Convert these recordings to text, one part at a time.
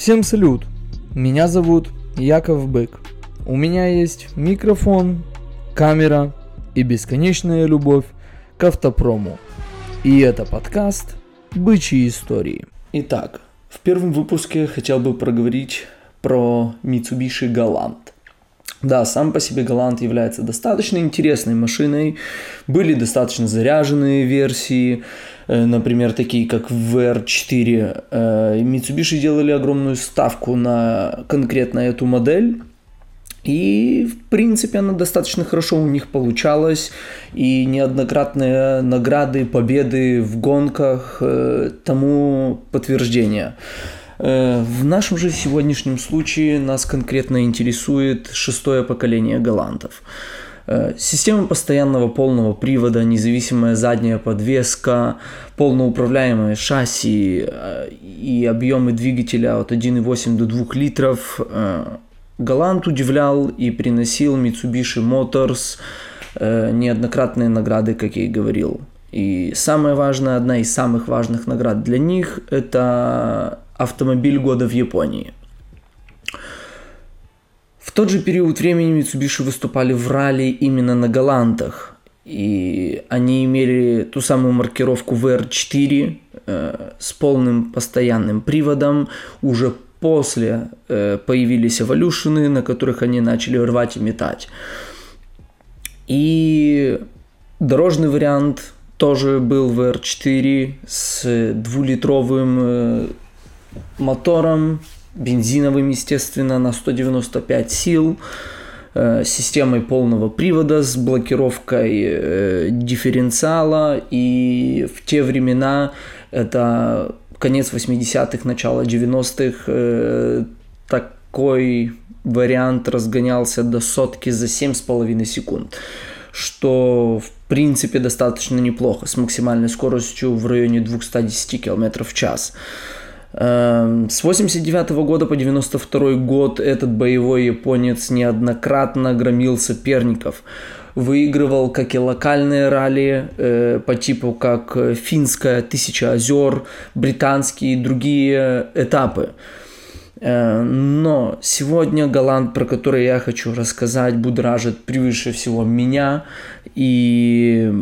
Всем салют! Меня зовут Яков Бык. У меня есть микрофон, камера и бесконечная любовь к автопрому. И это подкаст «Бычьи истории». Итак, в первом выпуске хотел бы проговорить про Mitsubishi Galant. Да, сам по себе Галант является достаточно интересной машиной. Были достаточно заряженные версии, э, например, такие как VR4. Э, Mitsubishi делали огромную ставку на конкретно эту модель. И, в принципе, она достаточно хорошо у них получалась. И неоднократные награды, победы в гонках э, тому подтверждение. Э, в нашем же сегодняшнем случае нас конкретно интересует шестое поколение голландов. Э, система постоянного полного привода, независимая задняя подвеска, полноуправляемое шасси э, и объемы двигателя от 1,8 до 2 литров. Голланд удивлял и приносил Mitsubishi Motors неоднократные награды, как я и говорил. И самая важная, одна из самых важных наград для них – это автомобиль года в Японии. В тот же период времени Mitsubishi выступали в ралли именно на Галантах. И они имели ту самую маркировку VR4 э, с полным постоянным приводом. Уже после э, появились эволюшены, на которых они начали рвать и метать. И дорожный вариант тоже был VR4 с двулитровым э, мотором, бензиновым, естественно, на 195 сил, э, системой полного привода с блокировкой э, дифференциала. И в те времена, это конец 80-х, начало 90-х, э, такой вариант разгонялся до сотки за 7,5 секунд что в принципе достаточно неплохо, с максимальной скоростью в районе 210 км в час. Эм, с 89 года по 92 год этот боевой японец неоднократно громил соперников. Выигрывал как и локальные ралли э, по типу как финская Тысяча озер, британские и другие этапы. Э, но сегодня Голланд, про который я хочу рассказать, будоражит превыше всего меня. И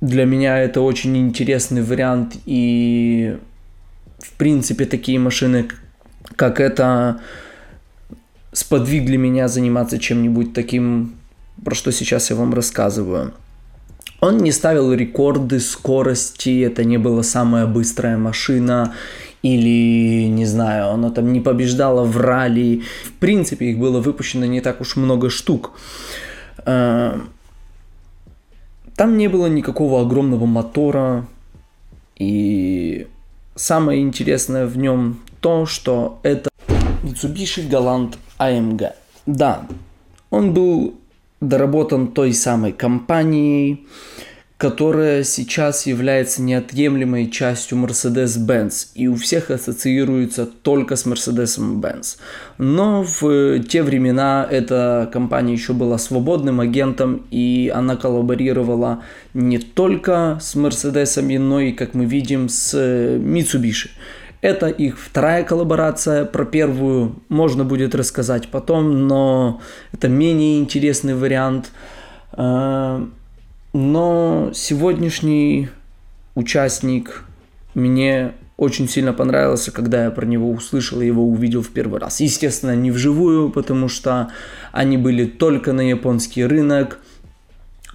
для меня это очень интересный вариант и в принципе, такие машины, как это, сподвигли меня заниматься чем-нибудь таким, про что сейчас я вам рассказываю. Он не ставил рекорды скорости, это не была самая быстрая машина, или, не знаю, она там не побеждала в ралли. В принципе, их было выпущено не так уж много штук. Э, там не было никакого огромного мотора, и Самое интересное в нем то, что это Mitsubishi Galant AMG. Да, он был доработан той самой компанией, которая сейчас является неотъемлемой частью Mercedes-Benz и у всех ассоциируется только с Mercedes-Benz. Но в те времена эта компания еще была свободным агентом и она коллаборировала не только с Mercedes, но и, как мы видим, с Mitsubishi. Это их вторая коллаборация. Про первую можно будет рассказать потом, но это менее интересный вариант. Но сегодняшний участник мне очень сильно понравился, когда я про него услышал и его увидел в первый раз. Естественно, не вживую, потому что они были только на японский рынок.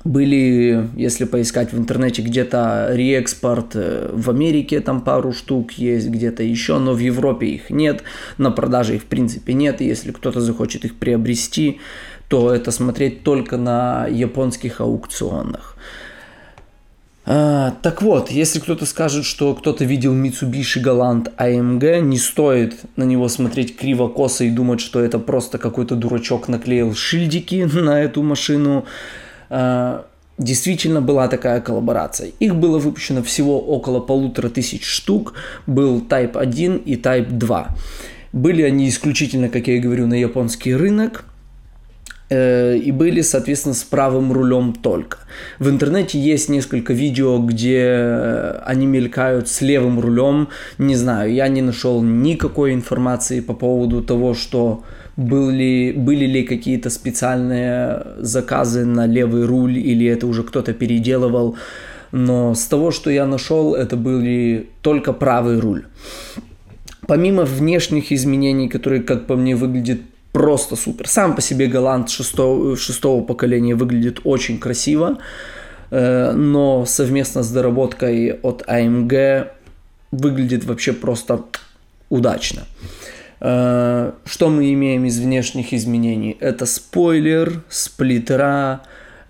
Были, если поискать в интернете, где-то реэкспорт э, в Америке, там пару штук есть, где-то еще, но в Европе их нет, на продаже их в принципе нет, и если кто-то захочет их приобрести, то это смотреть только на японских аукционах. А, так вот, если кто-то скажет, что кто-то видел Mitsubishi Galant AMG, не стоит на него смотреть криво-косо и думать, что это просто какой-то дурачок наклеил шильдики на эту машину. А, действительно была такая коллаборация. Их было выпущено всего около полутора тысяч штук. Был Type 1 и Type 2. Были они исключительно, как я и говорю, на японский рынок. Э, и были, соответственно, с правым рулем только. В интернете есть несколько видео, где э, они мелькают с левым рулем. Не знаю, я не нашел никакой информации по поводу того, что были, были ли какие-то специальные заказы на левый руль или это уже кто-то переделывал. Но с того, что я нашел, это были только правый руль. Помимо внешних изменений, которые, как по мне, выглядят просто супер. Сам по себе Галант шестого, шестого поколения выглядит очень красиво, э, но совместно с доработкой от AMG выглядит вообще просто удачно. Э, что мы имеем из внешних изменений? Это спойлер, сплиттера,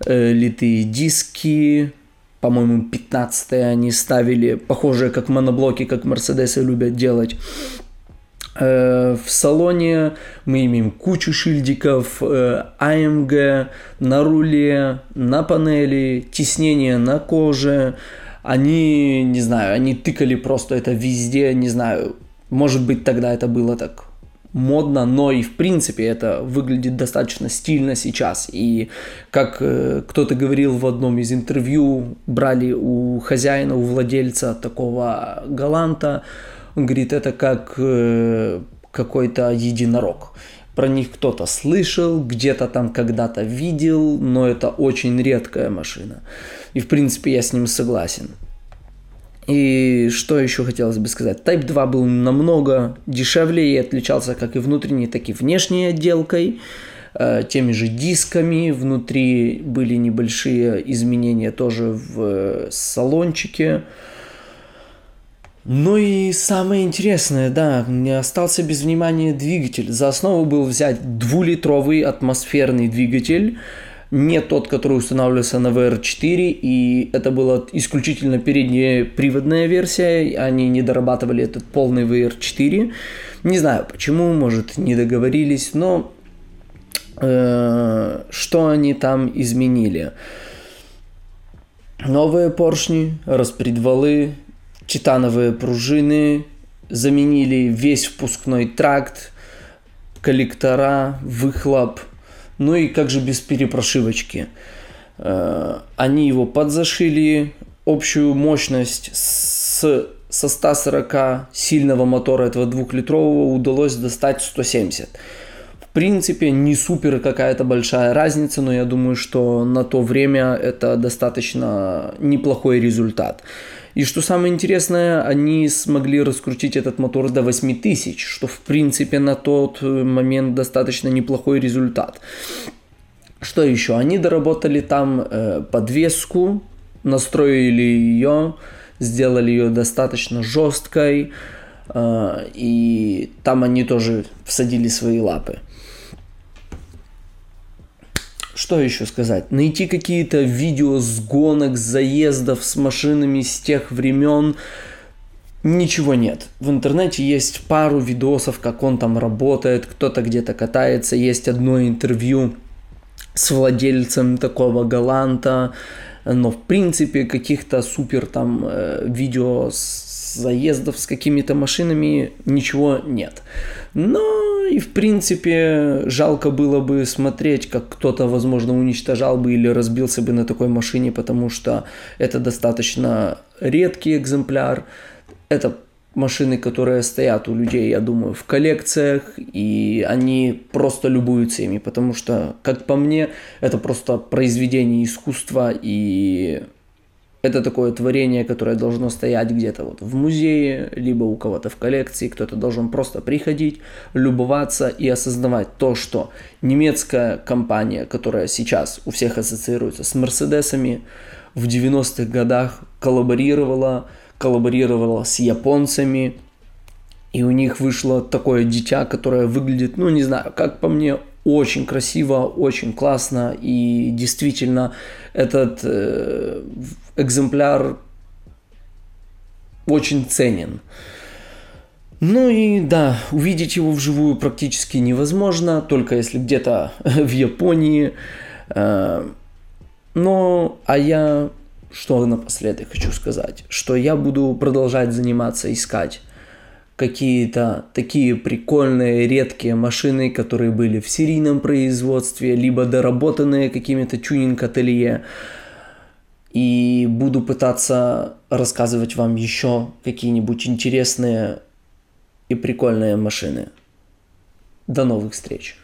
э, литые диски, по-моему, 15 они ставили, похожие как моноблоки, как Мерседесы любят делать. Э, в салоне мы имеем кучу шильдиков, э, на руле, на панели, тиснение на коже. Они, не знаю, они тыкали просто это везде, не знаю, может быть тогда это было так модно, но и в принципе это выглядит достаточно стильно сейчас. И как э, кто-то говорил в одном из интервью, брали у хозяина, у владельца такого галанта, говорит, это как э, какой-то единорог. Про них кто-то слышал, где-то там когда-то видел, но это очень редкая машина. И в принципе я с ним согласен. И что еще хотелось бы сказать? Type 2 был намного дешевле и отличался как и внутренней, так и внешней отделкой э, теми же дисками. Внутри были небольшие изменения тоже в э, салончике. Ну и самое интересное, да, не остался без внимания двигатель. За основу был взять двулитровый атмосферный двигатель, не тот, который устанавливался на VR4, и это была исключительно передняя приводная версия, они не дорабатывали этот полный VR4. Не знаю почему, может не договорились, но э, что они там изменили? Новые поршни, распредвалы, титановые пружины, заменили весь впускной тракт, коллектора, выхлоп, ну и как же без перепрошивочки. Э, они его подзашили, общую мощность с, со 140 сильного мотора этого двухлитрового удалось достать 170. Принципе, не супер какая-то большая разница, но я думаю, что на то время это достаточно неплохой результат. И что самое интересное, они смогли раскрутить этот мотор до 8000, что в принципе на тот момент достаточно неплохой результат. Что еще? Они доработали там э, подвеску, настроили ее, сделали ее достаточно жесткой, э, и там они тоже всадили свои лапы. Что еще сказать? Найти какие-то видео с гонок, заездов с машинами с тех времен. Ничего нет. В интернете есть пару видосов, как он там работает, кто-то где-то катается. Есть одно интервью с владельцем такого галанта. Но в принципе каких-то супер там э, видео с заездов с какими-то машинами ничего нет. Но и в принципе жалко было бы смотреть, как кто-то, возможно, уничтожал бы или разбился бы на такой машине, потому что это достаточно редкий экземпляр. Это машины, которые стоят у людей, я думаю, в коллекциях, и они просто любуются ими, потому что, как по мне, это просто произведение искусства, и это такое творение, которое должно стоять где-то вот в музее, либо у кого-то в коллекции. Кто-то должен просто приходить, любоваться и осознавать то, что немецкая компания, которая сейчас у всех ассоциируется с Мерседесами, в 90-х годах коллаборировала, коллаборировала с японцами, и у них вышло такое дитя, которое выглядит, ну не знаю, как по мне, очень красиво, очень классно, и действительно этот э, экземпляр очень ценен. Ну и да, увидеть его вживую практически невозможно, только если где-то в Японии. Э, но, а я что напоследок хочу сказать, что я буду продолжать заниматься, искать какие-то такие прикольные, редкие машины, которые были в серийном производстве, либо доработанные какими-то тюнинг-ателье. И буду пытаться рассказывать вам еще какие-нибудь интересные и прикольные машины. До новых встреч!